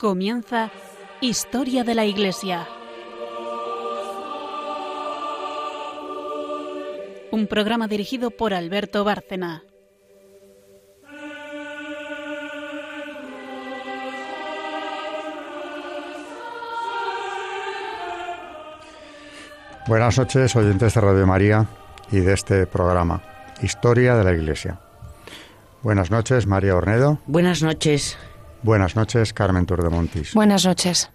Comienza Historia de la Iglesia. Un programa dirigido por Alberto Bárcena. Buenas noches, oyentes de Radio María y de este programa, Historia de la Iglesia. Buenas noches, María Ornedo. Buenas noches. Buenas noches, Carmen Turdemontis. Buenas noches.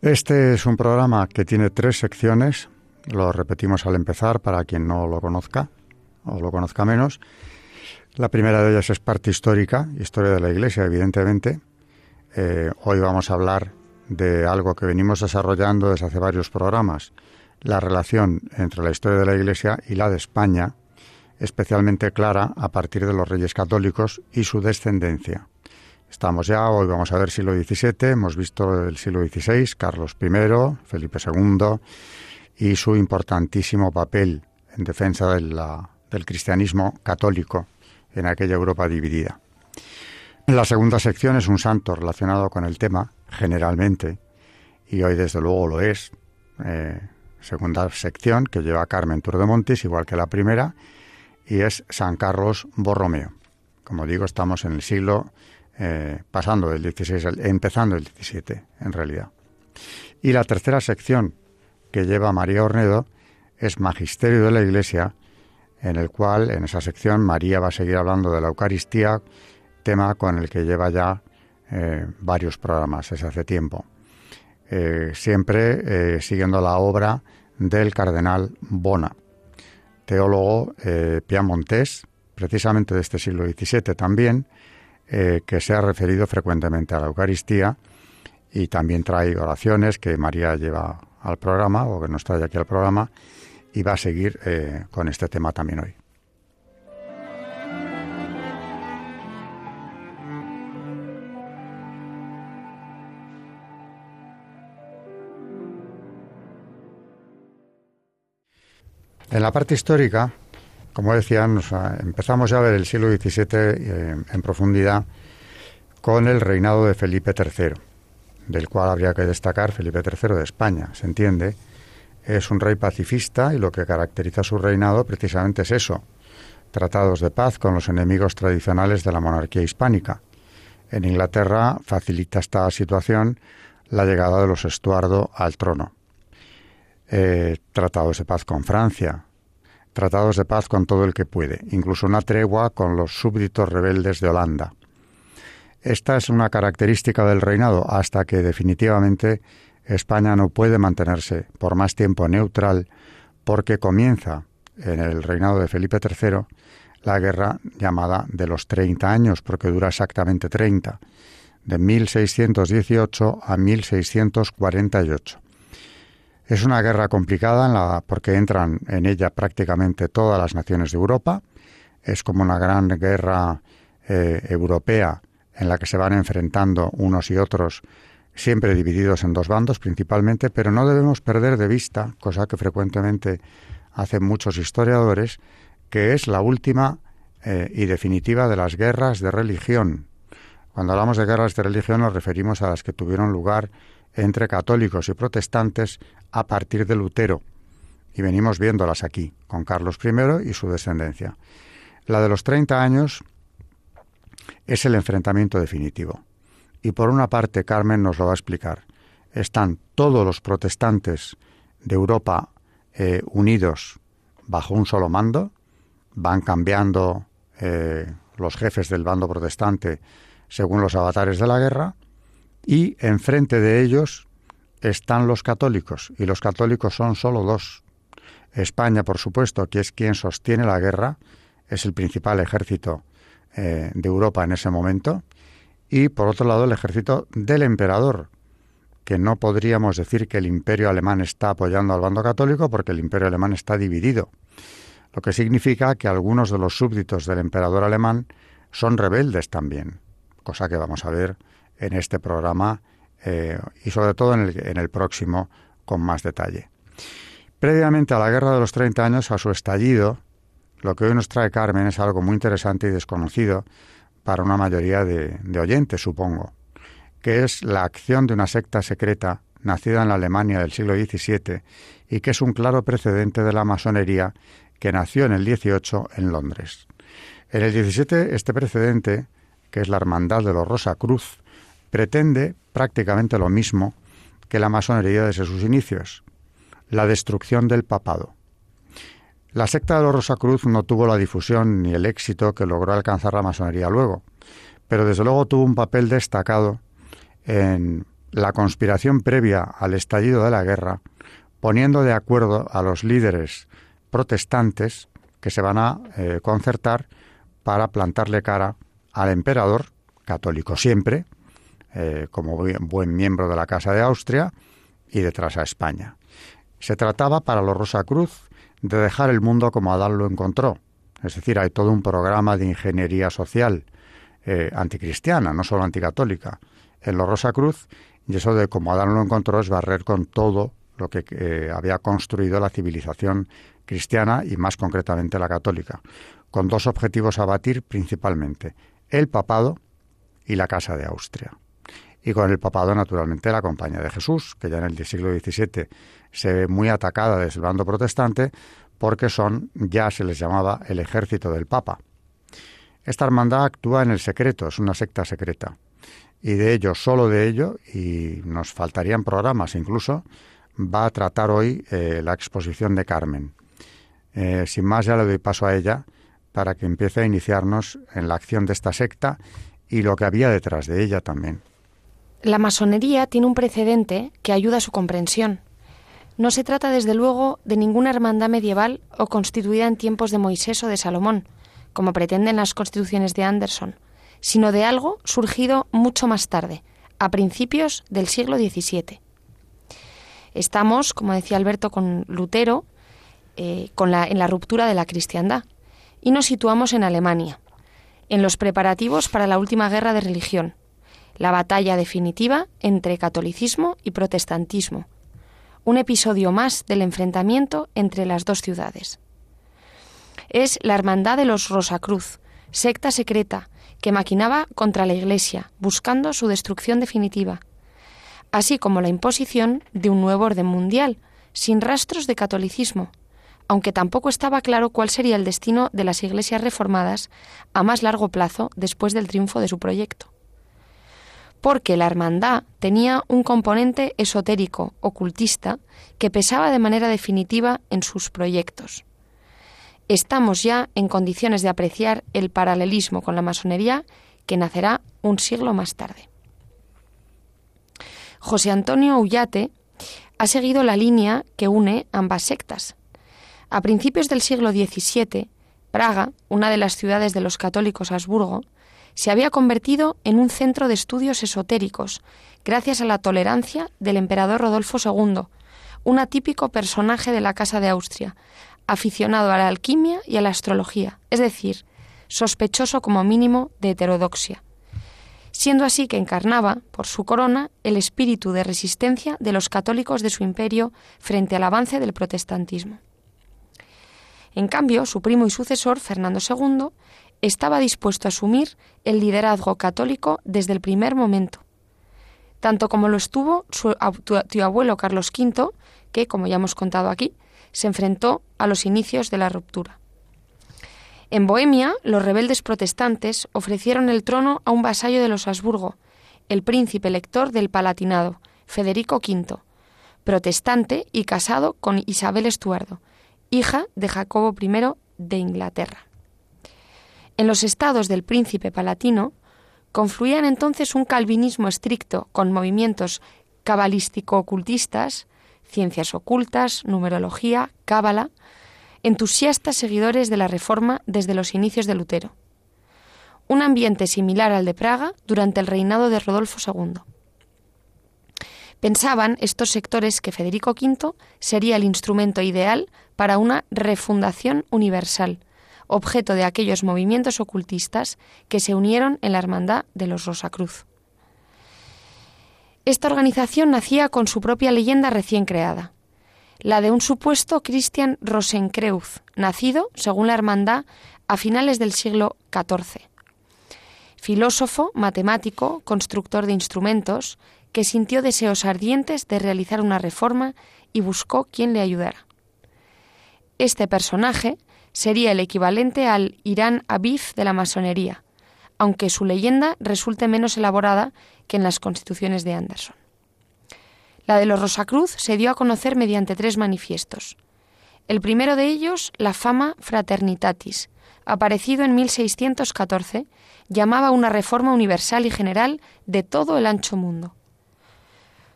Este es un programa que tiene tres secciones, lo repetimos al empezar para quien no lo conozca o lo conozca menos. La primera de ellas es parte histórica, historia de la Iglesia, evidentemente. Eh, hoy vamos a hablar de algo que venimos desarrollando desde hace varios programas, la relación entre la historia de la Iglesia y la de España, especialmente clara a partir de los reyes católicos y su descendencia. Estamos ya, hoy vamos a ver siglo XVII, hemos visto el siglo XVI, Carlos I, Felipe II, y su importantísimo papel en defensa del cristianismo católico en aquella Europa dividida. La segunda sección es un santo relacionado con el tema, generalmente, y hoy desde luego lo es. Eh, segunda sección que lleva Carmen Turdemontis, igual que la primera, y es San Carlos Borromeo. Como digo, estamos en el siglo eh, pasando del 16, empezando el 17, en realidad. Y la tercera sección que lleva María Ornedo es Magisterio de la Iglesia, en el cual, en esa sección, María va a seguir hablando de la Eucaristía, tema con el que lleva ya eh, varios programas desde hace tiempo. Eh, siempre eh, siguiendo la obra del cardenal Bona, teólogo piamontés, precisamente de este siglo XVII también, que se ha referido frecuentemente a la Eucaristía y también trae oraciones que María lleva al programa o que nos trae aquí al programa y va a seguir eh, con este tema también hoy. En la parte histórica, como decía, empezamos ya a ver el siglo XVII eh, en profundidad con el reinado de Felipe III, del cual habría que destacar Felipe III de España, se entiende, es un rey pacifista y lo que caracteriza su reinado precisamente es eso, tratados de paz con los enemigos tradicionales de la monarquía hispánica. En Inglaterra facilita esta situación la llegada de los Estuardo al trono. Eh, tratados de paz con Francia, tratados de paz con todo el que puede, incluso una tregua con los súbditos rebeldes de Holanda. Esta es una característica del reinado hasta que definitivamente España no puede mantenerse por más tiempo neutral porque comienza en el reinado de Felipe III la guerra llamada de los 30 años, porque dura exactamente 30, de 1618 a 1648. Es una guerra complicada en la, porque entran en ella prácticamente todas las naciones de Europa. Es como una gran guerra eh, europea en la que se van enfrentando unos y otros siempre divididos en dos bandos principalmente, pero no debemos perder de vista, cosa que frecuentemente hacen muchos historiadores, que es la última eh, y definitiva de las guerras de religión. Cuando hablamos de guerras de religión nos referimos a las que tuvieron lugar entre católicos y protestantes a partir de Lutero, y venimos viéndolas aquí, con Carlos I y su descendencia. La de los 30 años es el enfrentamiento definitivo. Y por una parte, Carmen nos lo va a explicar. Están todos los protestantes de Europa eh, unidos bajo un solo mando, van cambiando eh, los jefes del bando protestante según los avatares de la guerra, y enfrente de ellos están los católicos, y los católicos son solo dos. España, por supuesto, que es quien sostiene la guerra, es el principal ejército eh, de Europa en ese momento, y por otro lado el ejército del emperador, que no podríamos decir que el imperio alemán está apoyando al bando católico porque el imperio alemán está dividido, lo que significa que algunos de los súbditos del emperador alemán son rebeldes también, cosa que vamos a ver en este programa eh, y sobre todo en el, próximo con más detalle. Previamente a la Guerra de los 30 años, a su estallido, lo que hoy nos trae Carmen es algo muy interesante y desconocido para una mayoría de, oyentes, supongo, que es la acción de una secta secreta nacida en la Alemania del siglo XVII y que es un claro precedente de la masonería que nació en el XVIII en Londres. En el XVII este precedente, que es la Hermandad de los Rosa Cruz, pretende prácticamente lo mismo que la masonería desde sus inicios, la destrucción del papado. La secta de los Rosacruz no tuvo la difusión ni el éxito que logró alcanzar la masonería luego, pero desde luego tuvo un papel destacado en la conspiración previa al estallido de la guerra, poniendo de acuerdo a los líderes protestantes que se van a eh, concertar para plantarle cara al emperador, católico siempre, eh, como buen miembro de la Casa de Austria, y detrás a España. Se trataba para los Rosacruz de dejar el mundo como Adán lo encontró. Es decir, hay todo un programa de ingeniería social eh, anticristiana, no solo anticatólica, en los Rosacruz, y eso de como Adán lo encontró es barrer con todo lo que eh, había construido la civilización cristiana y más concretamente la católica, con dos objetivos a batir principalmente, el papado y la Casa de Austria. Y con el papado, naturalmente, la Compañía de Jesús, que ya en el siglo XVII se ve muy atacada desde el bando protestante porque son, ya se les llamaba, el ejército del Papa. Esta hermandad actúa en el secreto, es una secta secreta. Y de ello, solo de ello, y nos faltarían programas incluso, va a tratar hoy eh, la exposición de Carmen. Eh, sin más, ya le doy paso a ella para que empiece a iniciarnos en la acción de esta secta y lo que había detrás de ella también. La masonería tiene un precedente que ayuda a su comprensión. No se trata, desde luego, de ninguna hermandad medieval o constituida en tiempos de Moisés o de Salomón, como pretenden las constituciones de Anderson, sino de algo surgido mucho más tarde, a principios del siglo XVII. Estamos, como decía Alberto, con Lutero, eh, en la ruptura de la cristiandad, y nos situamos en Alemania, en los preparativos para la última guerra de religión, la batalla definitiva entre catolicismo y protestantismo, un episodio más del enfrentamiento entre las dos ciudades. Es la Hermandad de los Rosacruz, secta secreta que maquinaba contra la Iglesia, buscando su destrucción definitiva, así como la imposición de un nuevo orden mundial, sin rastros de catolicismo, aunque tampoco estaba claro cuál sería el destino de las iglesias reformadas a más largo plazo después del triunfo de su proyecto porque la hermandad tenía un componente esotérico, ocultista, que pesaba de manera definitiva en sus proyectos. Estamos ya en condiciones de apreciar el paralelismo con la masonería que nacerá un siglo más tarde. José Antonio Ullate ha seguido la línea que une ambas sectas. A principios del siglo XVII, Praga, una de las ciudades de los católicos Habsburgo, se había convertido en un centro de estudios esotéricos, gracias a la tolerancia del emperador Rodolfo II, un atípico personaje de la Casa de Austria, aficionado a la alquimia y a la astrología, es decir, sospechoso como mínimo de heterodoxia, siendo así que encarnaba, por su corona, el espíritu de resistencia de los católicos de su imperio frente al avance del protestantismo. En cambio, su primo y sucesor, Fernando II, estaba dispuesto a asumir el liderazgo católico desde el primer momento, tanto como lo estuvo su tío abuelo Carlos V, que, como ya hemos contado aquí, se enfrentó a los inicios de la ruptura. En Bohemia, los rebeldes protestantes ofrecieron el trono a un vasallo de los Habsburgo, el príncipe elector del Palatinado, Federico V, protestante y casado con Isabel Estuardo, hija de Jacobo I de Inglaterra. En los estados del príncipe palatino confluían entonces un calvinismo estricto con movimientos cabalístico-ocultistas, ciencias ocultas, numerología, cábala, entusiastas seguidores de la Reforma desde los inicios de Lutero. Un ambiente similar al de Praga durante el reinado de Rodolfo II. Pensaban estos sectores que Federico V sería el instrumento ideal para una refundación universal, objeto de aquellos movimientos ocultistas que se unieron en la Hermandad de los Rosacruz. Esta organización nacía con su propia leyenda recién creada, la de un supuesto Christian Rosenkreuz, nacido, según la hermandad, a finales del siglo XIV. Filósofo, matemático, constructor de instrumentos, que sintió deseos ardientes de realizar una reforma y buscó quien le ayudara. Este personaje sería el equivalente al Irán Abif de la masonería, aunque su leyenda resulte menos elaborada que en las constituciones de Anderson. La de los Rosacruz se dio a conocer mediante tres manifiestos. El primero de ellos, la fama Fraternitatis, aparecido en 1614, llamaba una reforma universal y general de todo el ancho mundo.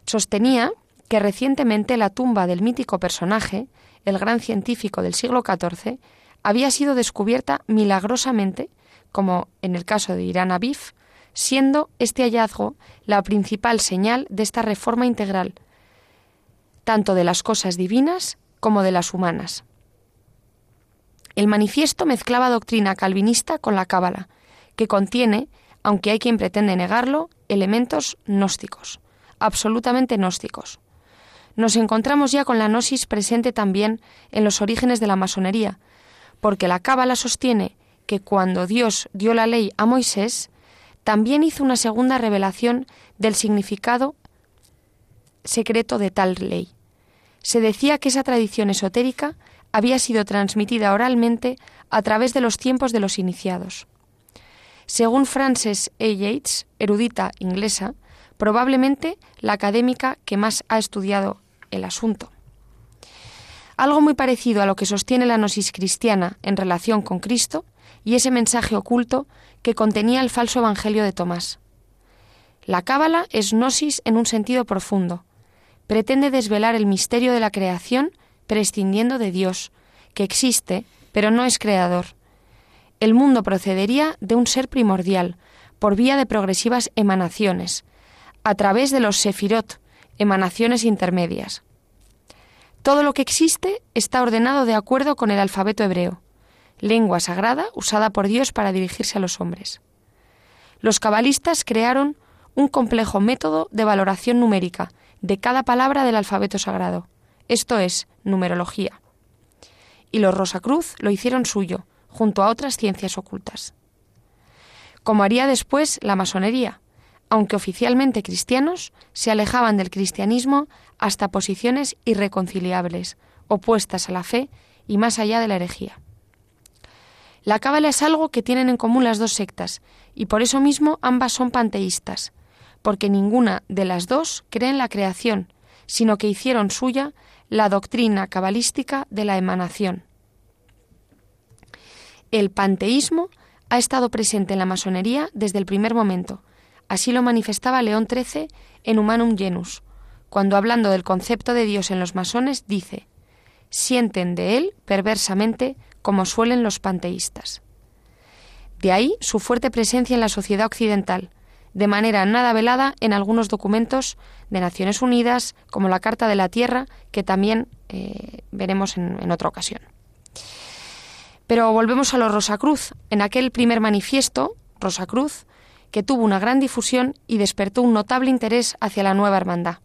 Sostenía que recientemente la tumba del mítico personaje, el gran científico del siglo XIV, había sido descubierta milagrosamente, como en el caso de Irán Abif, siendo este hallazgo la principal señal de esta reforma integral, tanto de las cosas divinas como de las humanas. El manifiesto mezclaba doctrina calvinista con la cábala, que contiene, aunque hay quien pretende negarlo, elementos gnósticos, absolutamente gnósticos. Nos encontramos ya con la gnosis presente también en los orígenes de la masonería, porque la Cábala sostiene que cuando Dios dio la ley a Moisés, también hizo una segunda revelación del significado secreto de tal ley. Se decía que esa tradición esotérica había sido transmitida oralmente a través de los tiempos de los iniciados. Según Frances A. Yates, erudita inglesa, probablemente la académica que más ha estudiado el asunto. Algo muy parecido a lo que sostiene la gnosis cristiana en relación con Cristo y ese mensaje oculto que contenía el falso evangelio de Tomás. La cábala es gnosis en un sentido profundo. Pretende desvelar el misterio de la creación prescindiendo de Dios, que existe, pero no es creador. El mundo procedería de un ser primordial, por vía de progresivas emanaciones, a través de los sefirot, emanaciones intermedias. Todo lo que existe está ordenado de acuerdo con el alfabeto hebreo, lengua sagrada usada por Dios para dirigirse a los hombres. Los cabalistas crearon un complejo método de valoración numérica de cada palabra del alfabeto sagrado, esto es, numerología. Y los Rosacruz lo hicieron suyo, junto a otras ciencias ocultas. Como haría después la masonería, aunque oficialmente cristianos, se alejaban del cristianismo hasta posiciones irreconciliables, opuestas a la fe y más allá de la herejía. La cábala es algo que tienen en común las dos sectas, y por eso mismo ambas son panteístas, porque ninguna de las dos cree en la creación, sino que hicieron suya la doctrina cabalística de la emanación. El panteísmo ha estado presente en la masonería desde el primer momento, Así lo manifestaba León XIII en Humanum Genus, cuando hablando del concepto de Dios en los masones dice, sienten de él perversamente como suelen los panteístas. De ahí su fuerte presencia en la sociedad occidental, de manera nada velada en algunos documentos de Naciones Unidas, como la Carta de la Tierra, que también eh, veremos en, en otra ocasión. Pero volvemos a los Rosacruz. En aquel primer manifiesto, Rosacruz que tuvo una gran difusión y despertó un notable interés hacia la nueva hermandad.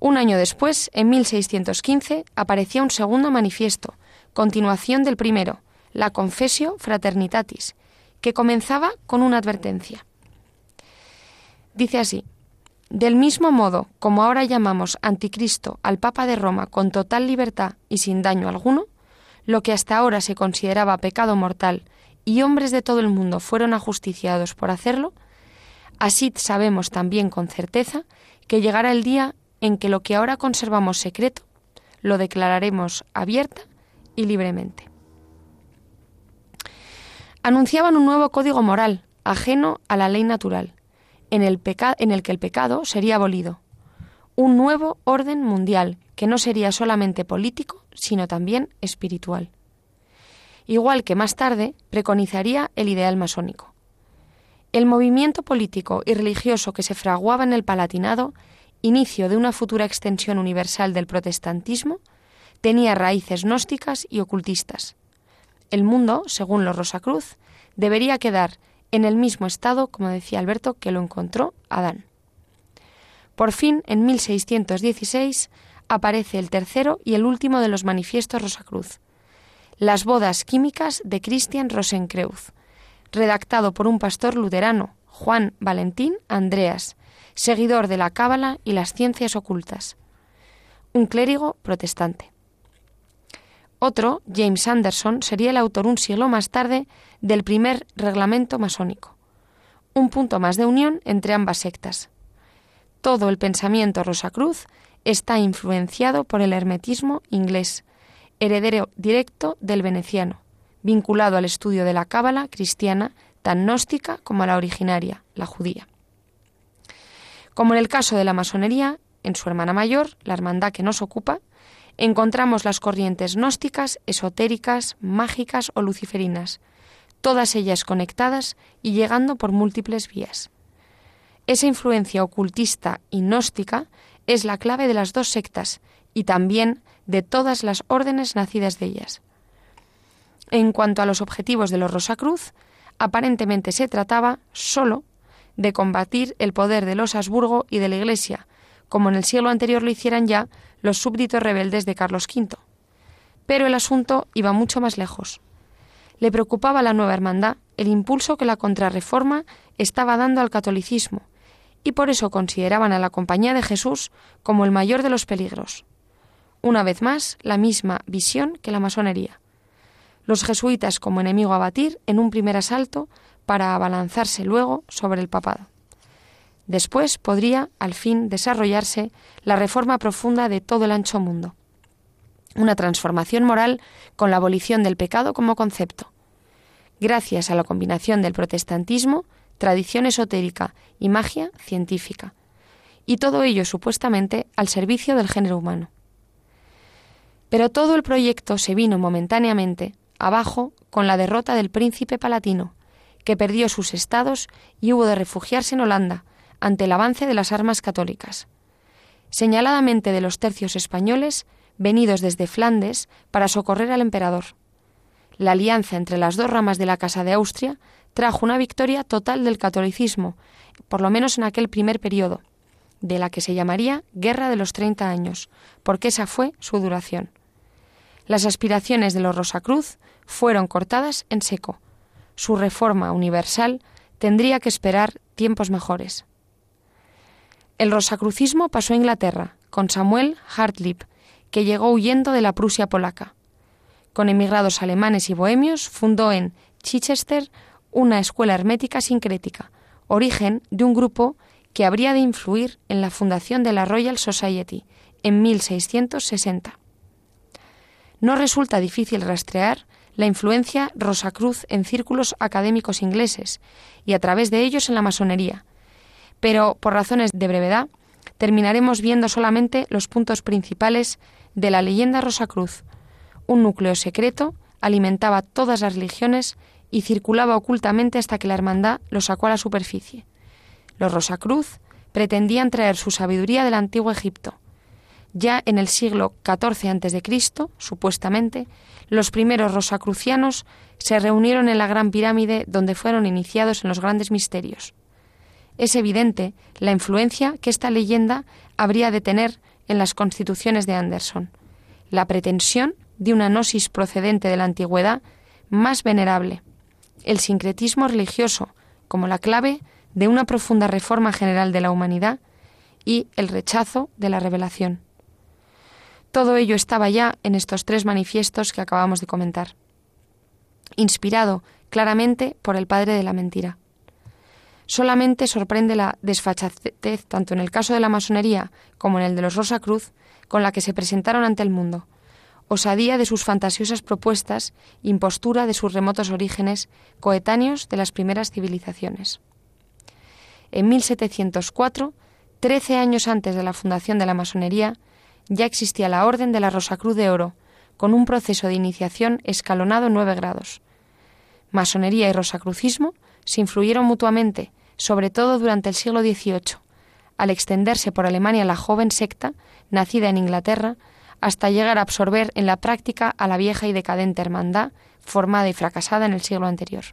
Un año después, en 1615, aparecía un segundo manifiesto, continuación del primero, la Confessio Fraternitatis, que comenzaba con una advertencia. Dice así: Del mismo modo como ahora llamamos anticristo al Papa de Roma con total libertad y sin daño alguno, lo que hasta ahora se consideraba pecado mortal y hombres de todo el mundo fueron ajusticiados por hacerlo, así sabemos también con certeza que llegará el día en que lo que ahora conservamos secreto lo declararemos abierta y libremente. Anunciaban un nuevo código moral, ajeno a la ley natural, en el, en el que el pecado sería abolido. Un nuevo orden mundial que no sería solamente político, sino también espiritual igual que más tarde preconizaría el ideal masónico. El movimiento político y religioso que se fraguaba en el Palatinado, inicio de una futura extensión universal del protestantismo, tenía raíces gnósticas y ocultistas. el mundo, según los Rosacruz, debería quedar en el mismo estado, como decía Alberto, que lo encontró Adán. Por fin, en 1616, aparece el tercero y el último de los manifiestos Rosacruz, Las bodas químicas de Christian Rosenkreuz, redactado por un pastor luterano, Juan Valentín Andreas, seguidor de la Cábala y las ciencias ocultas, un clérigo protestante. Otro, James Anderson, sería el autor un siglo más tarde del primer reglamento masónico, un punto más de unión entre ambas sectas. Todo el pensamiento Rosacruz está influenciado por el hermetismo inglés, heredero directo del veneciano, vinculado al estudio de la cábala cristiana tan gnóstica como la originaria, la judía. Como en el caso de la masonería, en su hermana mayor, la hermandad que nos ocupa, encontramos las corrientes gnósticas, esotéricas, mágicas o luciferinas, todas ellas conectadas y llegando por múltiples vías. Esa influencia ocultista y gnóstica es la clave de las dos sectas y también de todas las órdenes nacidas de ellas. En cuanto a los objetivos de los Rosacruz, aparentemente se trataba solo de combatir el poder de los Habsburgo y de la Iglesia, como en el siglo anterior lo hicieran ya los súbditos rebeldes de Carlos V. Pero el asunto iba mucho más lejos. Le preocupaba a la nueva hermandad el impulso que la contrarreforma estaba dando al catolicismo, y por eso consideraban a la Compañía de Jesús como el mayor de los peligros. Una vez más, la misma visión que la masonería. Los jesuitas como enemigo a batir en un primer asalto para abalanzarse luego sobre el papado. Después podría, al fin, desarrollarse la reforma profunda de todo el ancho mundo. Una transformación moral con la abolición del pecado como concepto. Gracias a la combinación del protestantismo, tradición esotérica y magia científica. Y todo ello supuestamente al servicio del género humano. Pero todo el proyecto se vino momentáneamente abajo con la derrota del príncipe palatino, que perdió sus estados y hubo de refugiarse en Holanda, ante el avance de las armas católicas. Señaladamente de los tercios españoles, venidos desde Flandes para socorrer al emperador. La alianza entre las dos ramas de la Casa de Austria trajo una victoria total del catolicismo, por lo menos en aquel primer periodo, de la que se llamaría Guerra de los Treinta Años, porque esa fue su duración. Las aspiraciones de los Rosacruz fueron cortadas en seco. Su reforma universal tendría que esperar tiempos mejores. El rosacrucismo pasó a Inglaterra, con Samuel Hartlib, que llegó huyendo de la Prusia polaca. Con emigrados alemanes y bohemios, fundó en Chichester una escuela hermética sincrética, origen de un grupo que habría de influir en la fundación de la Royal Society en 1660. No resulta difícil rastrear la influencia Rosacruz en círculos académicos ingleses y a través de ellos en la masonería, pero por razones de brevedad terminaremos viendo solamente los puntos principales de la leyenda Rosacruz. Un núcleo secreto alimentaba todas las religiones y circulaba ocultamente hasta que la hermandad lo sacó a la superficie. Los Rosacruz pretendían traer su sabiduría del antiguo Egipto. Ya en el siglo XIV a.C., supuestamente, los primeros rosacrucianos se reunieron en la Gran Pirámide donde fueron iniciados en los grandes misterios es evidente la influencia que esta leyenda habría de tener en las constituciones de Anderson, la pretensión de una gnosis procedente de la antigüedad más venerable, el sincretismo religioso como la clave de una profunda reforma general de la humanidad y el rechazo de la revelación. Todo ello estaba ya en estos tres manifiestos que acabamos de comentar, inspirado claramente por el padre de la mentira. Solamente sorprende la desfachatez, tanto en el caso de la masonería como en el de los Rosa Cruz, con la que se presentaron ante el mundo, osadía de sus fantasiosas propuestas, impostura de sus remotos orígenes, coetáneos de las primeras civilizaciones. En 1704, trece años antes de la fundación de la masonería, ya existía la Orden de la Rosacruz de Oro, con un proceso de iniciación escalonado en nueve grados. Masonería y rosacrucismo se influyeron mutuamente sobre todo durante el siglo XVIII, al extenderse por Alemania la joven secta, nacida en Inglaterra, hasta llegar a absorber en la práctica a la vieja y decadente hermandad formada y fracasada en el siglo anterior.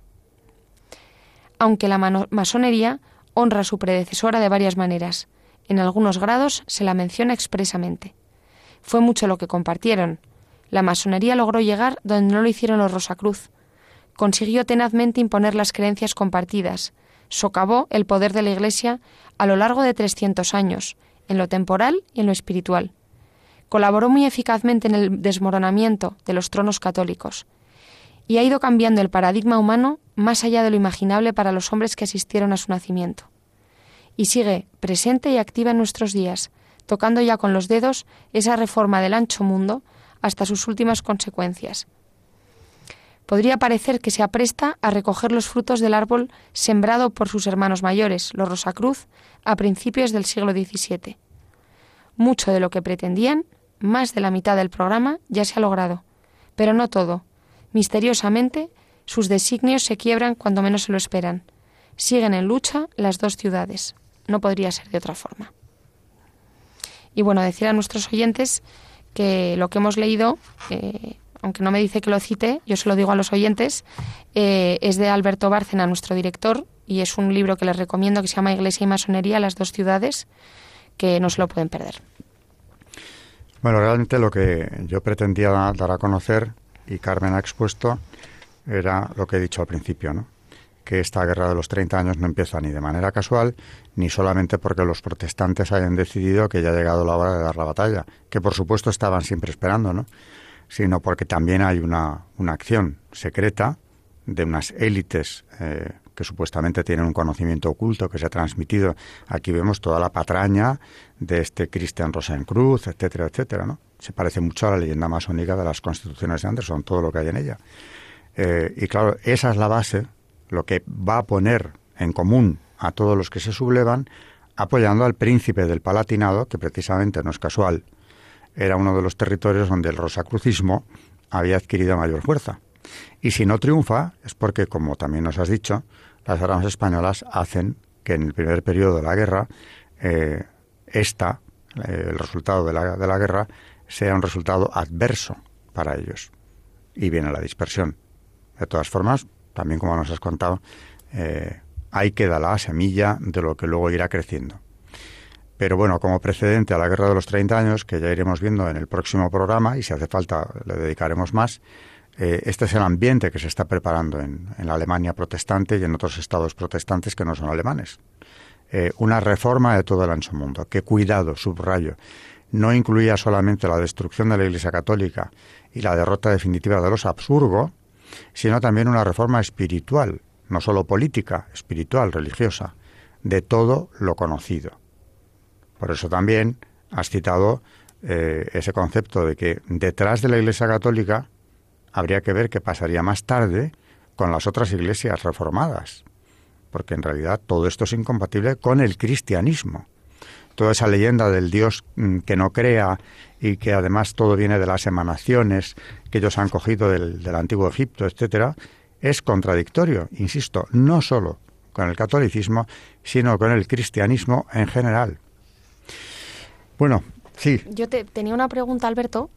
Aunque la masonería honra a su predecesora de varias maneras, en algunos grados se la menciona expresamente. Fue mucho lo que compartieron. La masonería logró llegar donde no lo hicieron los Rosacruz. Consiguió tenazmente imponer las creencias compartidas. Socavó el poder de la Iglesia a lo largo de 300 años, en lo temporal y en lo espiritual. Colaboró muy eficazmente en el desmoronamiento de los tronos católicos y ha ido cambiando el paradigma humano más allá de lo imaginable para los hombres que asistieron a su nacimiento. Y sigue presente y activa en nuestros días, tocando ya con los dedos esa reforma del ancho mundo hasta sus últimas consecuencias. Podría parecer que se apresta a recoger los frutos del árbol sembrado por sus hermanos mayores, los Rosacruz, a principios del siglo XVII. Mucho de lo que pretendían, más de la mitad del programa, ya se ha logrado. Pero no todo. Misteriosamente, sus designios se quiebran cuando menos se lo esperan. Siguen en lucha las dos ciudades. No podría ser de otra forma. Y bueno, decir a nuestros oyentes que lo que hemos leído, eh, aunque no me dice que lo cite, yo se lo digo a los oyentes, eh, es de Alberto Bárcena, nuestro director, y es un libro que les recomiendo que se llama Iglesia y Masonería, las dos ciudades, que no se lo pueden perder. Bueno, realmente lo que yo pretendía dar a conocer, y Carmen ha expuesto, era lo que he dicho al principio, ¿no? Que esta guerra de los 30 años no empieza ni de manera casual, ni solamente porque los protestantes hayan decidido que ya ha llegado la hora de dar la batalla, que por supuesto estaban siempre esperando, ¿no? sino porque también hay una, una acción secreta de unas élites eh, que supuestamente tienen un conocimiento oculto que se ha transmitido. Aquí vemos toda la patraña de este Christian Rosencruz, etcétera, etcétera, ¿no? Se parece mucho a la leyenda masónica de las constituciones de Anderson, todo lo que hay en ella. Eh, y claro, esa es la base lo que va a poner en común a todos los que se sublevan, apoyando al príncipe del Palatinado, que precisamente no es casual, era uno de los territorios donde el rosacrucismo había adquirido mayor fuerza. Y si no triunfa, es porque, como también nos has dicho, las armas españolas hacen que en el primer periodo de la guerra, eh, esta, eh, el resultado de la, de la guerra, sea un resultado adverso para ellos. Y viene la dispersión. De todas formas, también como nos has contado, eh, ahí queda la semilla de lo que luego irá creciendo. Pero bueno, como precedente a la Guerra de los 30 años, que ya iremos viendo en el próximo programa, y si hace falta le dedicaremos más, eh, este es el ambiente que se está preparando en, la Alemania protestante y en otros estados protestantes que no son alemanes. Eh, una reforma de todo el ancho mundo, que cuidado, subrayo, no incluía solamente la destrucción de la Iglesia Católica y la derrota definitiva de los Habsburgo, sino también una reforma espiritual, no solo política, espiritual, religiosa, de todo lo conocido. Por eso también has citado eh, ese concepto de que detrás de la Iglesia Católica habría que ver qué pasaría más tarde con las otras iglesias reformadas, porque en realidad todo esto es incompatible con el cristianismo. Toda esa leyenda del Dios mm, que no crea y que además todo viene de las emanaciones que ellos han cogido del, antiguo Egipto, etcétera, es contradictorio, insisto, no solo con el catolicismo, sino con el cristianismo en general. Bueno, sí. Yo te, tenía una pregunta, Alberto,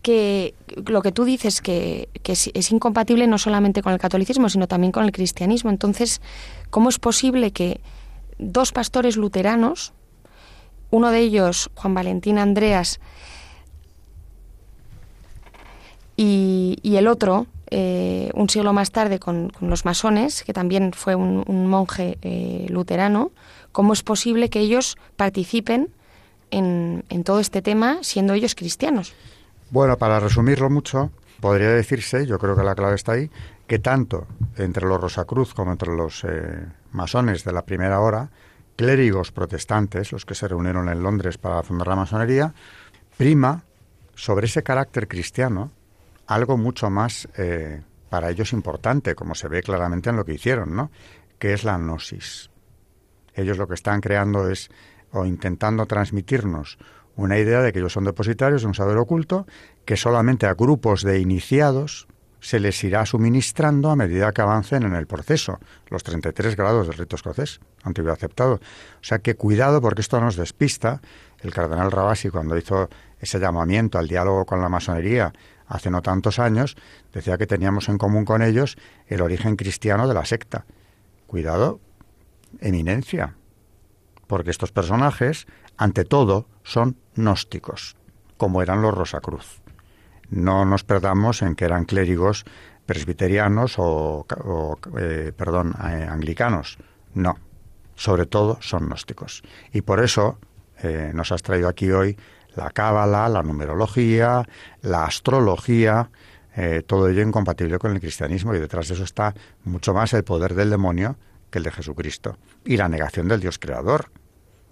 que lo que tú dices que, que es, es, incompatible no solamente con el catolicismo, sino también con el cristianismo. Entonces, ¿cómo es posible que dos pastores luteranos, uno de ellos, Juan Valentín Andreas, y, el otro, eh, un siglo más tarde, con, los masones, que también fue un, monje eh, luterano, ¿cómo es posible que ellos participen en, todo este tema siendo ellos cristianos? Bueno, para resumirlo mucho, podría decirse, yo creo que la clave está ahí, que tanto entre los Rosacruz como entre los eh, masones de la primera hora, clérigos protestantes, los que se reunieron en Londres para fundar la masonería, prima sobre ese carácter cristiano algo mucho más eh, para ellos importante, como se ve claramente en lo que hicieron, ¿no? que es la gnosis. Ellos lo que están creando es, o intentando transmitirnos, una idea de que ellos son depositarios de un saber oculto que solamente a grupos de iniciados se les irá suministrando a medida que avancen en el proceso, los 33 grados del rito escocés, antiguo aceptado. O sea que cuidado porque esto nos despista. El cardenal Rabasi, cuando hizo ese llamamiento al diálogo con la masonería hace no tantos años, decía que teníamos en común con ellos el origen cristiano de la secta. Cuidado, eminencia, porque estos personajes, ante todo, son gnósticos, como eran los Rosacruz. No nos perdamos en que eran clérigos presbiterianos o, eh, perdón, eh, anglicanos. No, sobre todo son gnósticos. Y por eso eh, nos has traído aquí hoy la cábala, la numerología, la astrología, todo ello incompatible con el cristianismo y detrás de eso está mucho más el poder del demonio que el de Jesucristo y la negación del Dios creador.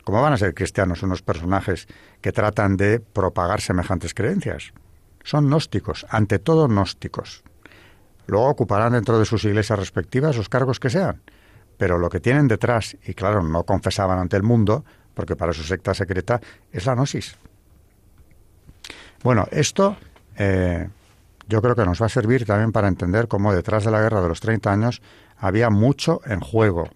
¿Cómo van a ser cristianos unos personajes que tratan de propagar semejantes creencias? Son gnósticos, ante todo gnósticos. Luego ocuparán dentro de sus iglesias respectivas los cargos que sean, pero lo que tienen detrás, y claro, no confesaban ante el mundo, porque para su secta secreta es la gnosis. Bueno, esto eh, yo creo que nos va a servir también para entender cómo detrás de la guerra de los 30 años había mucho en juego.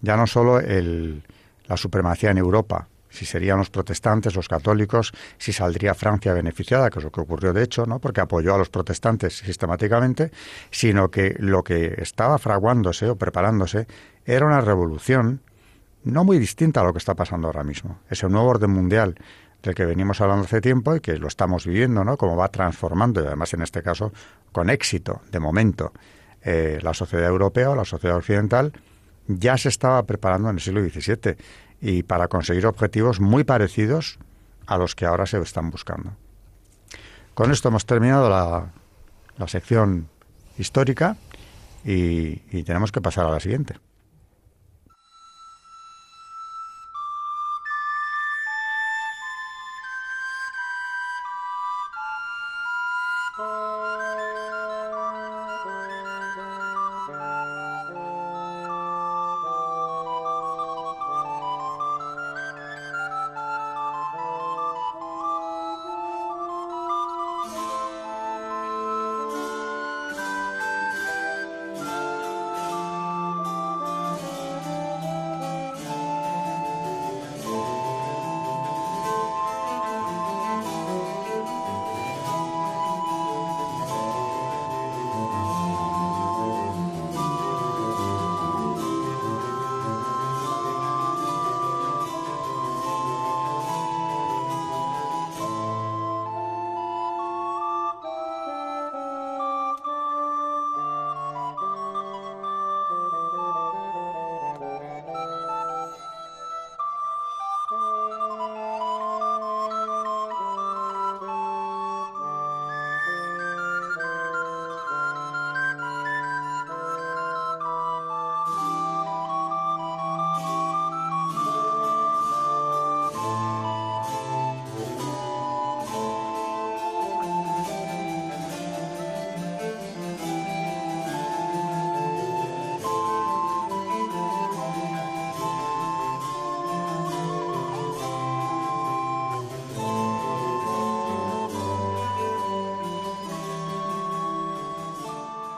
Ya no solo el, la supremacía en Europa, si serían los protestantes, los católicos, si saldría Francia beneficiada, que es lo que ocurrió de hecho, ¿no? porque apoyó a los protestantes sistemáticamente, sino que lo que estaba fraguándose o preparándose era una revolución no muy distinta a lo que está pasando ahora mismo. Ese nuevo orden mundial del que venimos hablando hace tiempo y que lo estamos viviendo, ¿no? Como va transformando, y además en este caso con éxito, de momento, eh, la sociedad europea o la sociedad occidental, ya se estaba preparando en el siglo XVII y para conseguir objetivos muy parecidos a los que ahora se están buscando. Con esto hemos terminado la, la sección histórica y tenemos que pasar a la siguiente.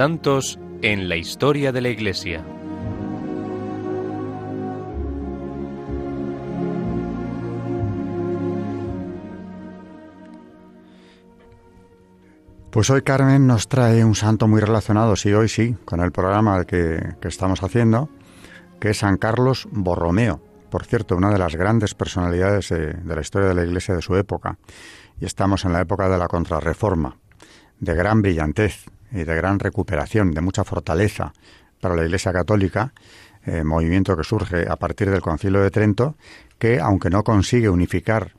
Santos en la historia de la Iglesia. Pues hoy Carmen nos trae un santo muy relacionado, sí, hoy sí, con el programa que, estamos haciendo, que es San Carlos Borromeo. Por cierto, una de las grandes personalidades de la historia de la Iglesia de su época. Y estamos en la época de la Contrarreforma, de gran brillantez, y de gran recuperación, de mucha fortaleza para la Iglesia Católica, eh, movimiento que surge a partir del Concilio de Trento, que aunque no consigue unificar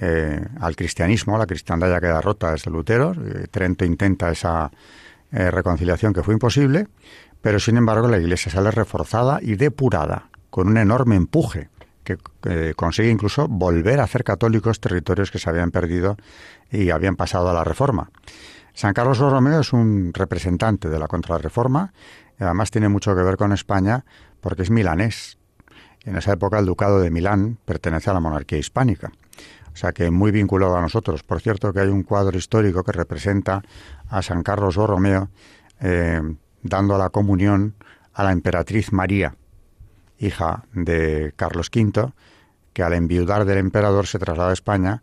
eh, al cristianismo, la cristiandad ya queda rota desde Lutero, eh, Trento intenta esa reconciliación que fue imposible, pero sin embargo la Iglesia sale reforzada y depurada, con un enorme empuje que consigue incluso volver a hacer católicos territorios que se habían perdido y habían pasado a la Reforma. San Carlos Borromeo es un representante de la Contrarreforma y además tiene mucho que ver con España porque es milanés. En esa época el Ducado de Milán pertenece a la monarquía hispánica. O sea que muy vinculado a nosotros. Por cierto que hay un cuadro histórico que representa a San Carlos Borromeo eh, dando la comunión a la emperatriz María, hija de Carlos V, que al enviudar del emperador se traslada a España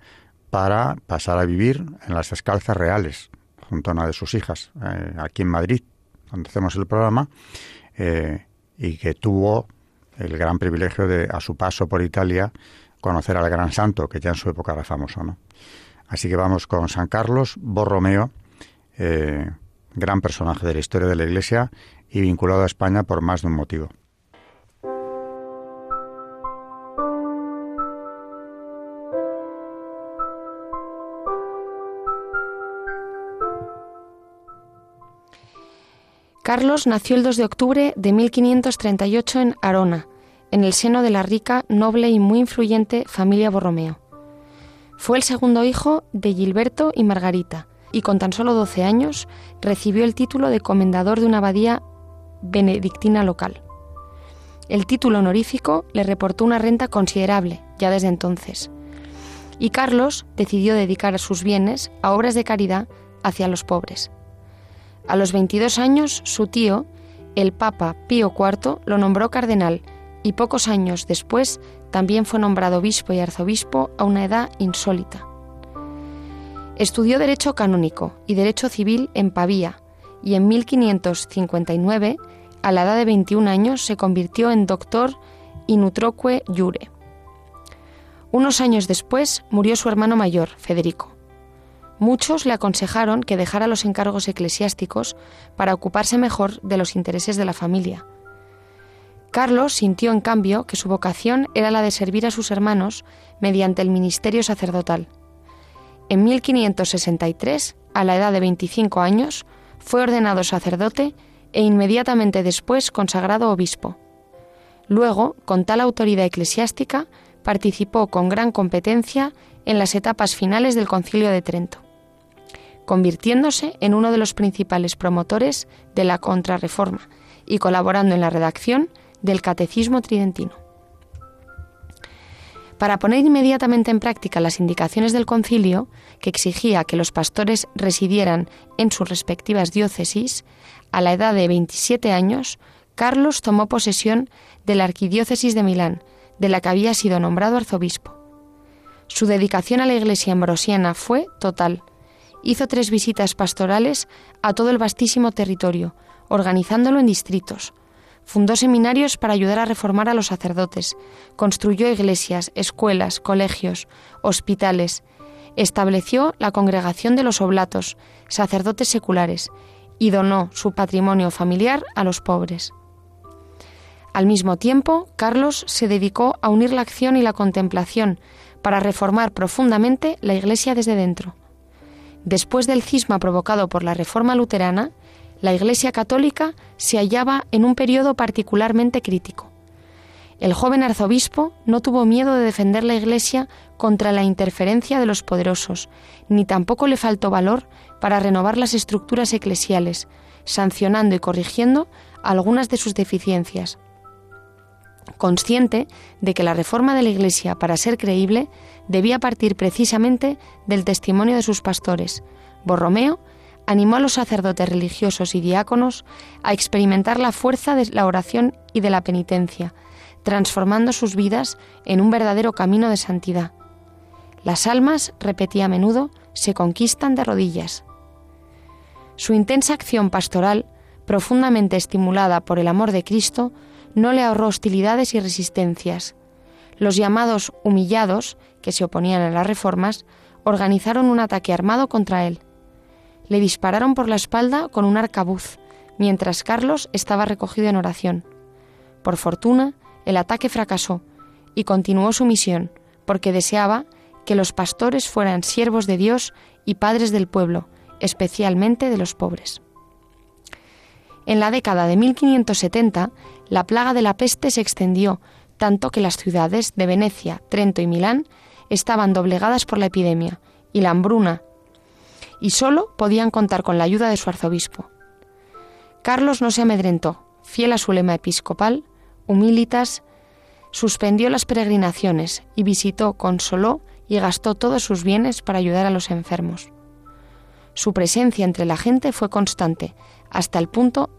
para pasar a vivir en las escalzas reales, junto a una de sus hijas, eh, aquí en Madrid, donde hacemos el programa, eh, y que tuvo el gran privilegio de, a su paso por Italia, conocer al gran santo, que ya en su época era famoso. ¿no? Así que vamos con San Carlos Borromeo, eh, gran personaje de la historia de la Iglesia y vinculado a España por más de un motivo. Carlos nació el 2 de octubre de 1538 en Arona, en el seno de la rica, noble y muy influyente familia Borromeo. Fue el segundo hijo de Gilberto y Margarita, y con tan solo 12 años recibió el título de comendador de una abadía benedictina local. El título honorífico le reportó una renta considerable ya desde entonces, y Carlos decidió dedicar sus bienes a obras de caridad hacia los pobres. A los 22 años, su tío, el Papa Pío IV, lo nombró cardenal y pocos años después también fue nombrado obispo y arzobispo a una edad insólita. Estudió Derecho Canónico y Derecho Civil en Pavía y en 1559, a la edad de 21 años, se convirtió en doctor in utroque jure. Unos años después murió su hermano mayor, Federico. Muchos le aconsejaron que dejara los encargos eclesiásticos para ocuparse mejor de los intereses de la familia. Carlos sintió, en cambio, que su vocación era la de servir a sus hermanos mediante el ministerio sacerdotal. En 1563, a la edad de 25 años, fue ordenado sacerdote e inmediatamente después consagrado obispo. Luego, con tal autoridad eclesiástica, participó con gran competencia en las etapas finales del Concilio de Trento convirtiéndose en uno de los principales promotores de la contrarreforma y colaborando en la redacción del Catecismo Tridentino. Para poner inmediatamente en práctica las indicaciones del concilio, que exigía que los pastores residieran en sus respectivas diócesis, a la edad de 27 años, Carlos tomó posesión de la arquidiócesis de Milán, de la que había sido nombrado arzobispo. Su dedicación a la iglesia ambrosiana fue total, hizo tres visitas pastorales a todo el vastísimo territorio, organizándolo en distritos. Fundó seminarios para ayudar a reformar a los sacerdotes, construyó iglesias, escuelas, colegios, hospitales, estableció la congregación de los oblatos, sacerdotes seculares, y donó su patrimonio familiar a los pobres. Al mismo tiempo, Carlos se dedicó a unir la acción y la contemplación para reformar profundamente la Iglesia desde dentro. Después del cisma provocado por la Reforma luterana, la Iglesia católica se hallaba en un periodo particularmente crítico. El joven arzobispo no tuvo miedo de defender la Iglesia contra la interferencia de los poderosos, ni tampoco le faltó valor para renovar las estructuras eclesiales, sancionando y corrigiendo algunas de sus deficiencias. Consciente de que la reforma de la Iglesia, para ser creíble, debía partir precisamente del testimonio de sus pastores. Borromeo animó a los sacerdotes religiosos y diáconos a experimentar la fuerza de la oración y de la penitencia, transformando sus vidas en un verdadero camino de santidad. Las almas, repetía a menudo, se conquistan de rodillas. Su intensa acción pastoral, profundamente estimulada por el amor de Cristo, no le ahorró hostilidades y resistencias. Los llamados humillados que se oponían a las reformas, organizaron un ataque armado contra él. Le dispararon por la espalda con un arcabuz, mientras Carlos estaba recogido en oración. Por fortuna, el ataque fracasó y continuó su misión, porque deseaba que los pastores fueran siervos de Dios y padres del pueblo, especialmente de los pobres. En la década de 1570, la plaga de la peste se extendió tanto que las ciudades de Venecia, Trento y Milán estaban doblegadas por la epidemia y la hambruna, y solo podían contar con la ayuda de su arzobispo. Carlos no se amedrentó, fiel a su lema episcopal, humilitas, suspendió las peregrinaciones y visitó, consoló y gastó todos sus bienes para ayudar a los enfermos. Su presencia entre la gente fue constante, hasta el punto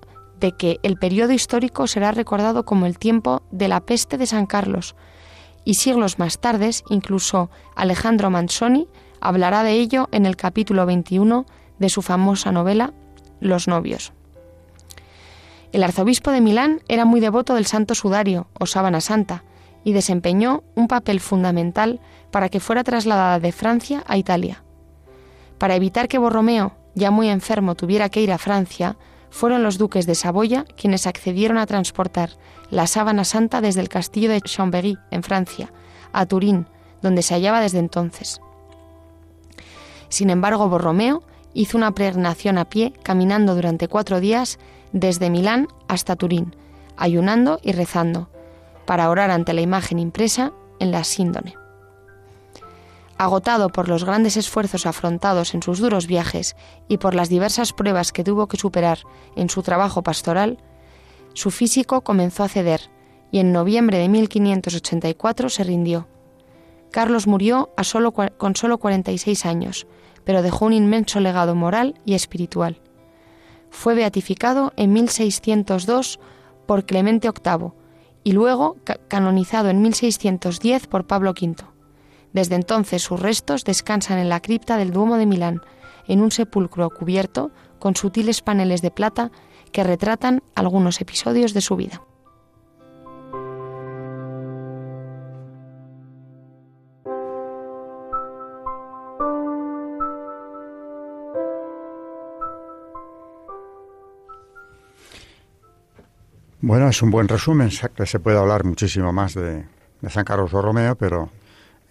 de que el periodo histórico será recordado como el tiempo de la peste de San Carlos, y siglos más tarde, incluso Alejandro Manzoni hablará de ello en el capítulo 21 de su famosa novela Los novios. El arzobispo de Milán era muy devoto del Santo Sudario o Sábana Santa y desempeñó un papel fundamental para que fuera trasladada de Francia a Italia. Para evitar que Borromeo, ya muy enfermo, tuviera que ir a Francia, fueron los duques de Saboya quienes accedieron a transportar la sábana santa desde el castillo de Chambéry, en Francia, a Turín, donde se hallaba desde entonces. Sin embargo, Borromeo hizo una peregrinación a pie, caminando durante cuatro días desde Milán hasta Turín, ayunando y rezando, para orar ante la imagen impresa en la síndone. Agotado por los grandes esfuerzos afrontados en sus duros viajes y por las diversas pruebas que tuvo que superar en su trabajo pastoral, su físico comenzó a ceder y en noviembre de 1584 se rindió. Carlos murió a solo, con solo 46 años, pero dejó un inmenso legado moral y espiritual. Fue beatificado en 1602 por Clemente VIII y luego canonizado en 1610 por Pablo V. Desde entonces sus restos descansan en la cripta del Duomo de Milán, en un sepulcro cubierto con sutiles paneles de plata que retratan algunos episodios de su vida. Bueno, es un buen resumen. Que se puede hablar muchísimo más de, San Carlos Borromeo, pero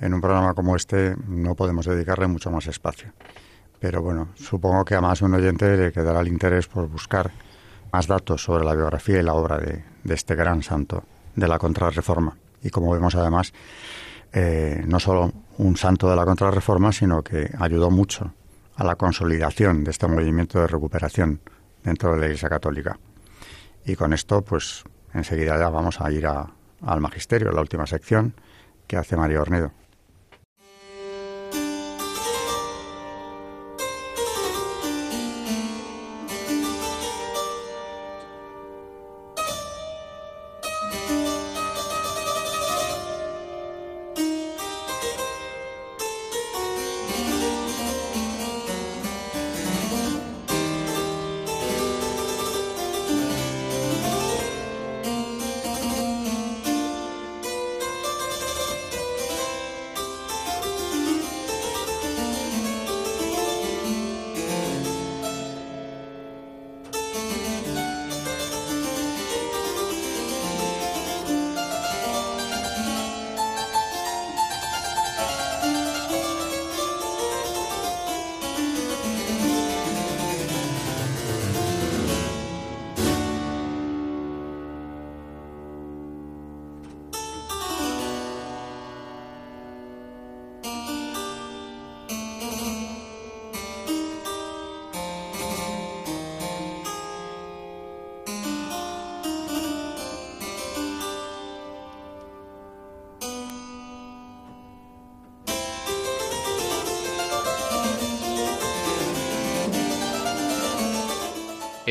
en un programa como este no podemos dedicarle mucho más espacio. Pero bueno, supongo que a más un oyente le quedará el interés por buscar más datos sobre la biografía y la obra de, este gran santo de la Contrarreforma. Y como vemos además, eh, no solo un santo de la Contrarreforma, sino que ayudó mucho a la consolidación de este movimiento de recuperación dentro de la Iglesia Católica. Y con esto, pues enseguida ya vamos a ir al magisterio, la última sección que hace María Ornedo.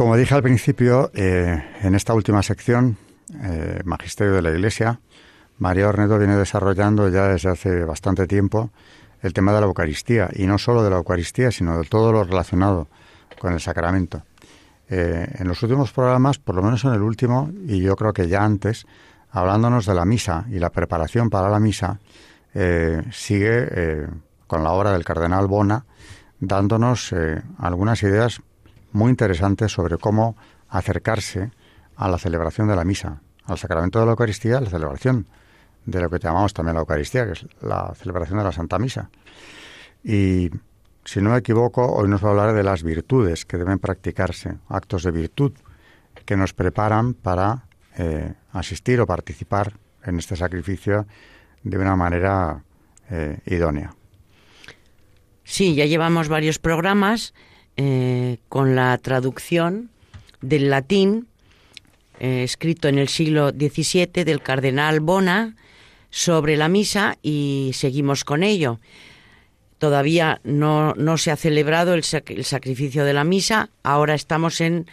Como dije al principio, eh, en esta última sección, eh, Magisterio de la Iglesia, María Ornedo viene desarrollando ya desde hace bastante tiempo el tema de la Eucaristía, y no solo de la Eucaristía, sino de todo lo relacionado con el sacramento. Eh, en los últimos programas, por lo menos en el último, y yo creo que ya antes, hablándonos de la misa y la preparación para la misa, sigue con la obra del cardenal Bona, dándonos algunas ideas muy interesantes sobre cómo acercarse a la celebración de la misa, al sacramento de la Eucaristía, la celebración de lo que llamamos también la Eucaristía, que es la celebración de la Santa Misa. Y si no me equivoco, hoy nos va a hablar de las virtudes que deben practicarse, actos de virtud que nos preparan para eh, asistir o participar en este sacrificio de una manera eh, idónea. Sí, ya llevamos varios programas eh, con la traducción del latín escrito en el siglo XVII del cardenal Bona sobre la misa y seguimos con ello. Todavía no, se ha celebrado el, sacrificio de la misa, ahora estamos en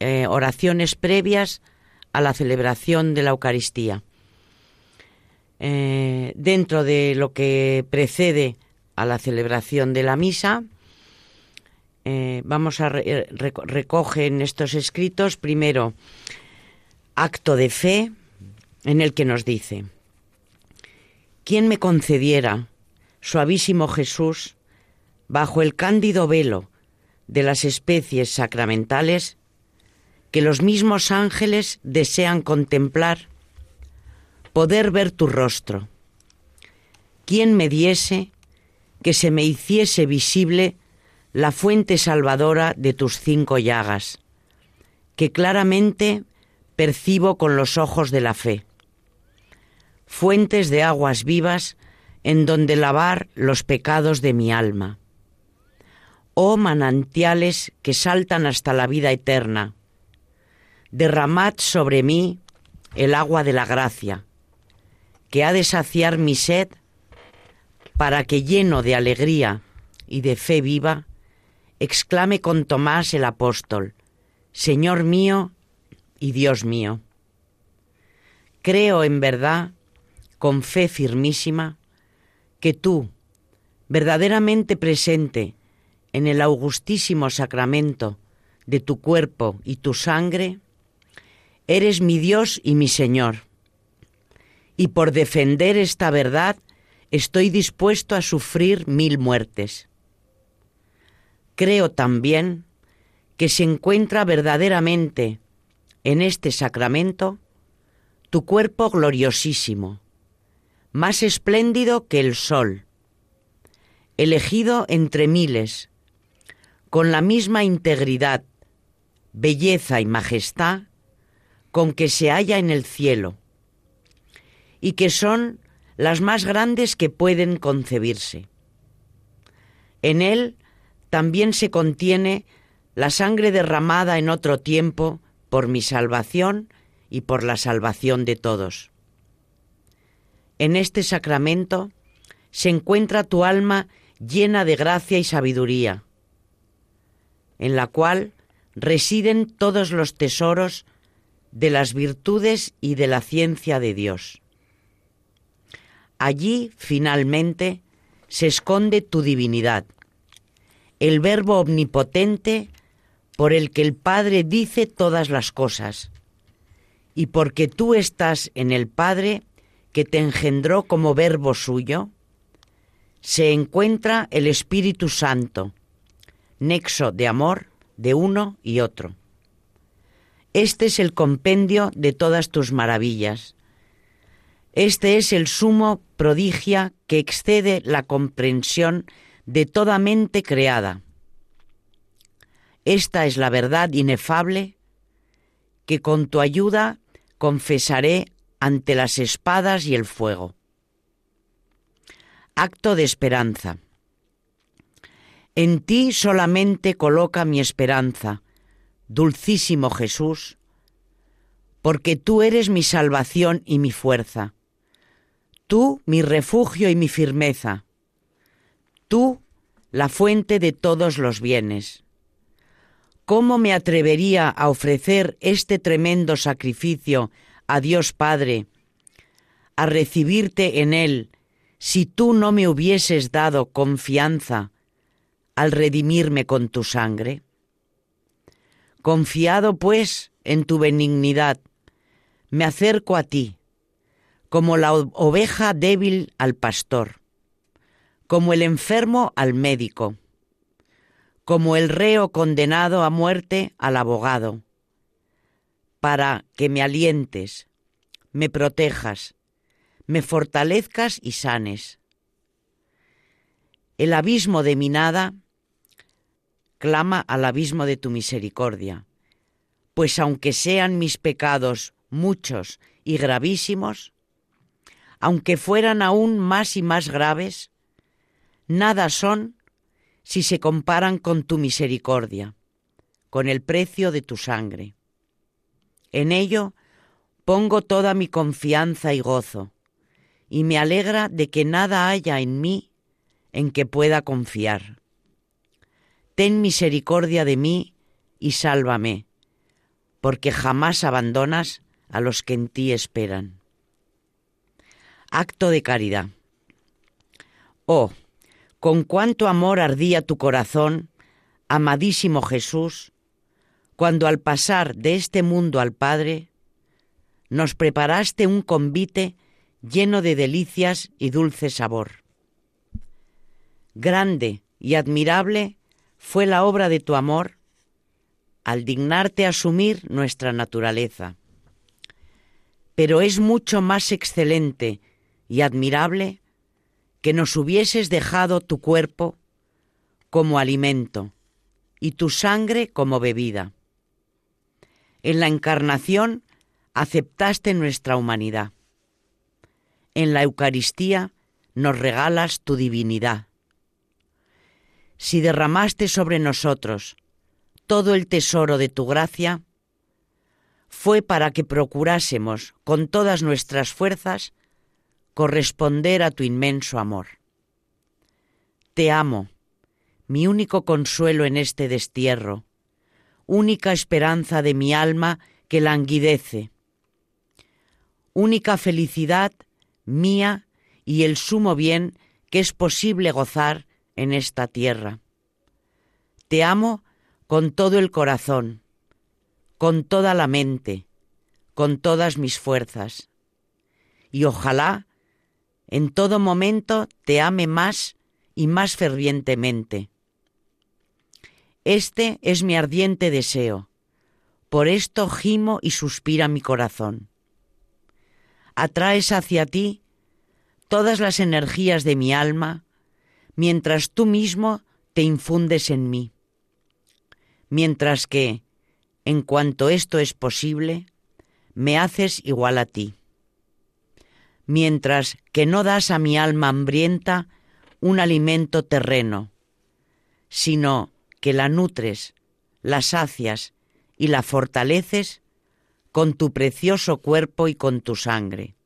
eh, oraciones previas a la celebración de la Eucaristía. Eh, dentro de lo que precede a la celebración de la misa, eh, vamos a recoger en estos escritos primero acto de fe en el que nos dice ¿Quién me concediera, suavísimo Jesús, bajo el cándido velo de las especies sacramentales, que los mismos ángeles desean contemplar, poder ver tu rostro? ¿Quién me diese que se me hiciese visible la fuente salvadora de tus cinco llagas, que claramente percibo con los ojos de la fe? fuentes de aguas vivas en donde lavar los pecados de mi alma. Oh manantiales que saltan hasta la vida eterna, derramad sobre mí el agua de la gracia, que ha de saciar mi sed, para que lleno de alegría y de fe viva, exclame con Tomás el apóstol, Señor mío y Dios mío. Creo en verdad con fe firmísima, que tú, verdaderamente presente en el augustísimo sacramento de tu cuerpo y tu sangre, eres mi Dios y mi Señor. Y por defender esta verdad estoy dispuesto a sufrir mil muertes. Creo también que se encuentra verdaderamente en este sacramento tu cuerpo gloriosísimo, más espléndido que el sol, elegido entre miles, con la misma integridad, belleza y majestad con que se halla en el cielo, y que son las más grandes que pueden concebirse. En él también se contiene la sangre derramada en otro tiempo por mi salvación y por la salvación de todos. En este sacramento se encuentra tu alma llena de gracia y sabiduría, en la cual residen todos los tesoros de las virtudes y de la ciencia de Dios. Allí, finalmente, se esconde tu divinidad, el Verbo omnipotente por el que el Padre dice todas las cosas, y porque tú estás en el Padre, que te engendró como verbo suyo, se encuentra el Espíritu Santo, nexo de amor de uno y otro. Este es el compendio de todas tus maravillas. Este es el sumo prodigia que excede la comprensión de toda mente creada. Esta es la verdad inefable que con tu ayuda confesaré ante las espadas y el fuego. Acto de esperanza. En ti solamente coloca mi esperanza, dulcísimo Jesús, porque tú eres mi salvación y mi fuerza, tú mi refugio y mi firmeza, tú la fuente de todos los bienes. ¿Cómo me atrevería a ofrecer este tremendo sacrificio a Dios Padre, a recibirte en Él, si tú no me hubieses dado confianza al redimirme con tu sangre? Confiado pues en tu benignidad, me acerco a ti, como la oveja débil al pastor, como el enfermo al médico, como el reo condenado a muerte al abogado, para que me alientes, me protejas, me fortalezcas y sanes. El abismo de mi nada clama al abismo de tu misericordia, pues aunque sean mis pecados muchos y gravísimos, aunque fueran aún más y más graves, nada son si se comparan con tu misericordia, con el precio de tu sangre. En ello pongo toda mi confianza y gozo, y me alegra de que nada haya en mí en que pueda confiar. Ten misericordia de mí y sálvame, porque jamás abandonas a los que en ti esperan. Acto de caridad. Oh, con cuánto amor ardía tu corazón, amadísimo Jesús, cuando al pasar de este mundo al Padre, nos preparaste un convite lleno de delicias y dulce sabor. Grande y admirable fue la obra de tu amor al dignarte asumir nuestra naturaleza. Pero es mucho más excelente y admirable que nos hubieses dejado tu cuerpo como alimento y tu sangre como bebida. En la encarnación aceptaste nuestra humanidad. En la Eucaristía nos regalas tu divinidad. Si derramaste sobre nosotros todo el tesoro de tu gracia, fue para que procurásemos con todas nuestras fuerzas corresponder a tu inmenso amor. Te amo, mi único consuelo en este destierro, única esperanza de mi alma que languidece, única felicidad mía y el sumo bien que es posible gozar en esta tierra. Te amo con todo el corazón, con toda la mente, con todas mis fuerzas. Y ojalá en todo momento te ame más y más fervientemente. Este es mi ardiente deseo, por esto gimo y suspira mi corazón. Atraes hacia ti todas las energías de mi alma, mientras tú mismo te infundes en mí. Mientras que, en cuanto esto es posible, me haces igual a ti. Mientras que no das a mi alma hambrienta un alimento terreno, sino que la nutres, la sacias y la fortaleces con tu precioso cuerpo y con tu sangre.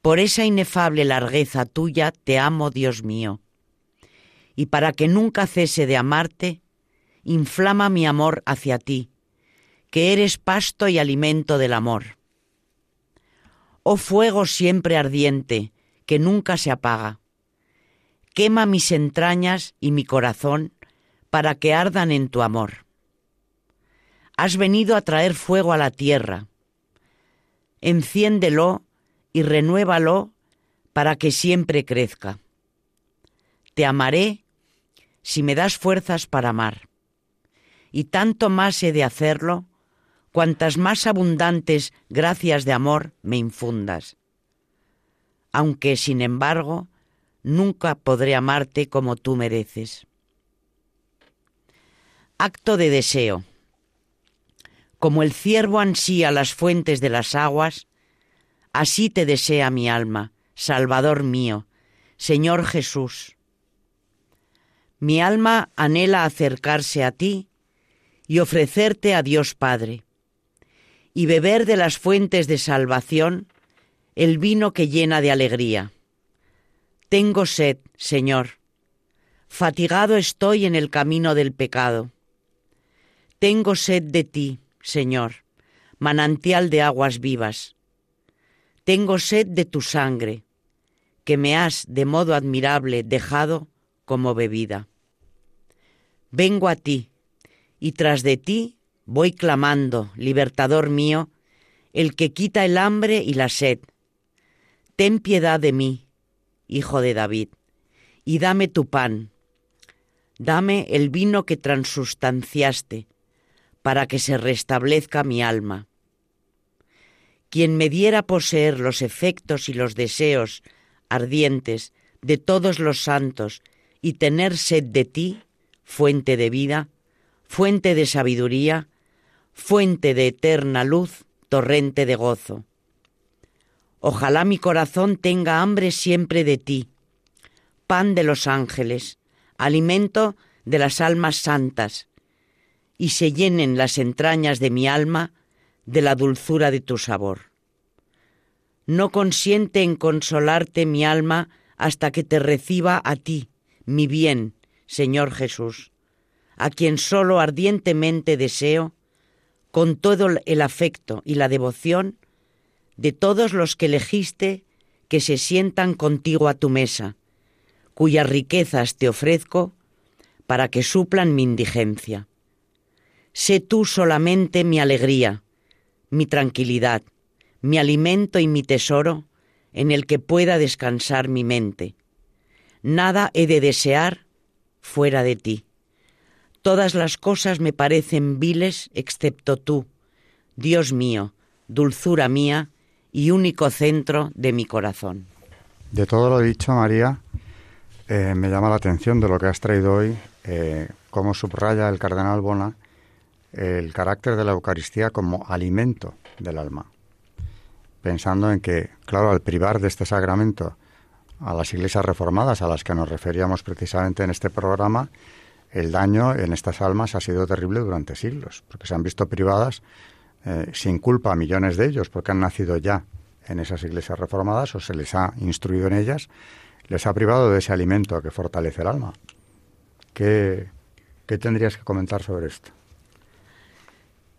Por esa inefable largueza tuya te amo, Dios mío, y para que nunca cese de amarte, inflama mi amor hacia ti, que eres pasto y alimento del amor. Oh fuego siempre ardiente, que nunca se apaga, quema mis entrañas y mi corazón para que ardan en tu amor. Has venido a traer fuego a la tierra. Enciéndelo y renuévalo para que siempre crezca. Te amaré si me das fuerzas para amar y tanto más he de hacerlo cuantas más abundantes gracias de amor me infundas. Aunque, sin embargo, nunca podré amarte como tú mereces. Acto de deseo. Como el ciervo ansía las fuentes de las aguas, así te desea mi alma, Salvador mío, Señor Jesús. Mi alma anhela acercarse a ti y ofrecerte a Dios Padre, y beber de las fuentes de salvación el vino que llena de alegría. Tengo sed, Señor, fatigado estoy en el camino del pecado. Tengo sed de ti, Señor, manantial de aguas vivas. Tengo sed de tu sangre, que me has de modo admirable dejado como bebida. Vengo a ti, y tras de ti voy clamando, libertador mío, el que quita el hambre y la sed. Ten piedad de mí, hijo de David, y dame tu pan. Dame el vino que transustanciaste, para que se restablezca mi alma. Quien me diera poseer los efectos y los deseos ardientes de todos los santos y tener sed de ti, fuente de vida, fuente de sabiduría, fuente de eterna luz, torrente de gozo. Ojalá mi corazón tenga hambre siempre de ti, pan de los ángeles, alimento de las almas santas, y se llenen las entrañas de mi alma de la dulzura de tu sabor. No consiente en consolarte mi alma hasta que te reciba a ti, mi bien, Señor Jesús, a quien solo ardientemente deseo, con todo el afecto y la devoción de todos los que elegiste que se sientan contigo a tu mesa, cuyas riquezas te ofrezco para que suplan mi indigencia. Sé tú solamente mi alegría, mi tranquilidad, mi alimento y mi tesoro en el que pueda descansar mi mente. Nada he de desear fuera de ti. Todas las cosas me parecen viles excepto tú, Dios mío, dulzura mía y único centro de mi corazón. De todo lo dicho, María, eh, me llama la atención de lo que has traído hoy, eh, cómo subraya el cardenal Bona el carácter de la Eucaristía como alimento del alma, pensando en que, claro, al privar de este sacramento a las iglesias reformadas a las que nos referíamos precisamente en este programa, el daño en estas almas ha sido terrible durante siglos, porque se han visto privadas eh, sin culpa a millones de ellos, porque han nacido ya en esas iglesias reformadas o se les ha instruido en ellas, les ha privado de ese alimento que fortalece el alma. ¿Qué, qué tendrías que comentar sobre esto?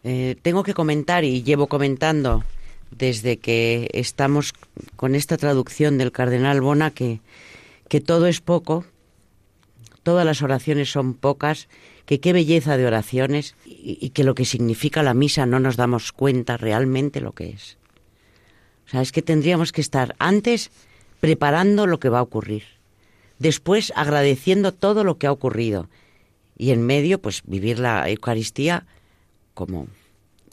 Eh, tengo que comentar y llevo comentando desde que estamos con esta traducción del cardenal Bona que, que todo es poco, todas las oraciones son pocas, que qué belleza de oraciones y, que lo que significa la misa no nos damos cuenta realmente lo que es. O sea, es que tendríamos que estar antes preparando lo que va a ocurrir, después agradeciendo todo lo que ha ocurrido y en medio pues vivir la Eucaristía como,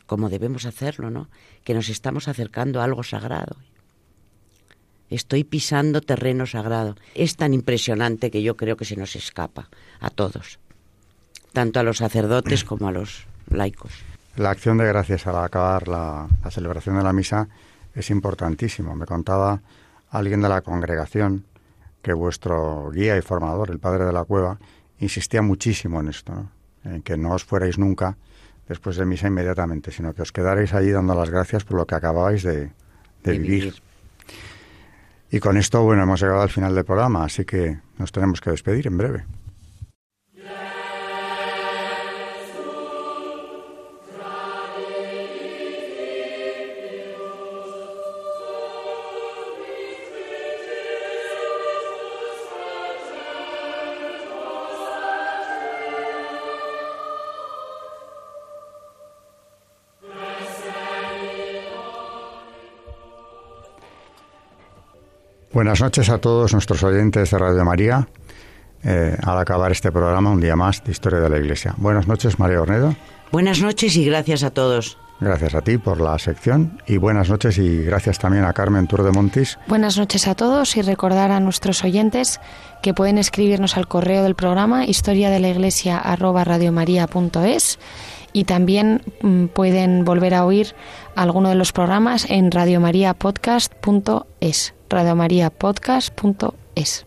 como debemos hacerlo, ¿no? Que nos estamos acercando a algo sagrado. Estoy pisando terreno sagrado. Es tan impresionante que yo creo que se nos escapa a todos, tanto a los sacerdotes como a los laicos. La acción de gracias al acabar la, la celebración de la misa es importantísimo. Me contaba alguien de la congregación que vuestro guía y formador, el padre de la cueva, insistía muchísimo en esto, ¿no? en que no os fuerais nunca después de misa inmediatamente, sino que os quedaréis allí dando las gracias por lo que acababais de, de, de vivir. vivir. Y con esto, bueno, hemos llegado al final del programa, así que nos tenemos que despedir en breve. Buenas noches a todos nuestros oyentes de Radio María. Eh, al acabar este programa, un día más de Historia de la Iglesia. Buenas noches, María Ornedo. Buenas noches y gracias a todos. Gracias a ti por la sección y buenas noches y gracias también a Carmen Tour de Montis. Buenas noches a todos y recordar a nuestros oyentes que pueden escribirnos al correo del programa historia de la iglesia arroba radiomaria.es y también mm, pueden volver a oír alguno de los programas en radiomariapodcast.es radiomariapodcast.es.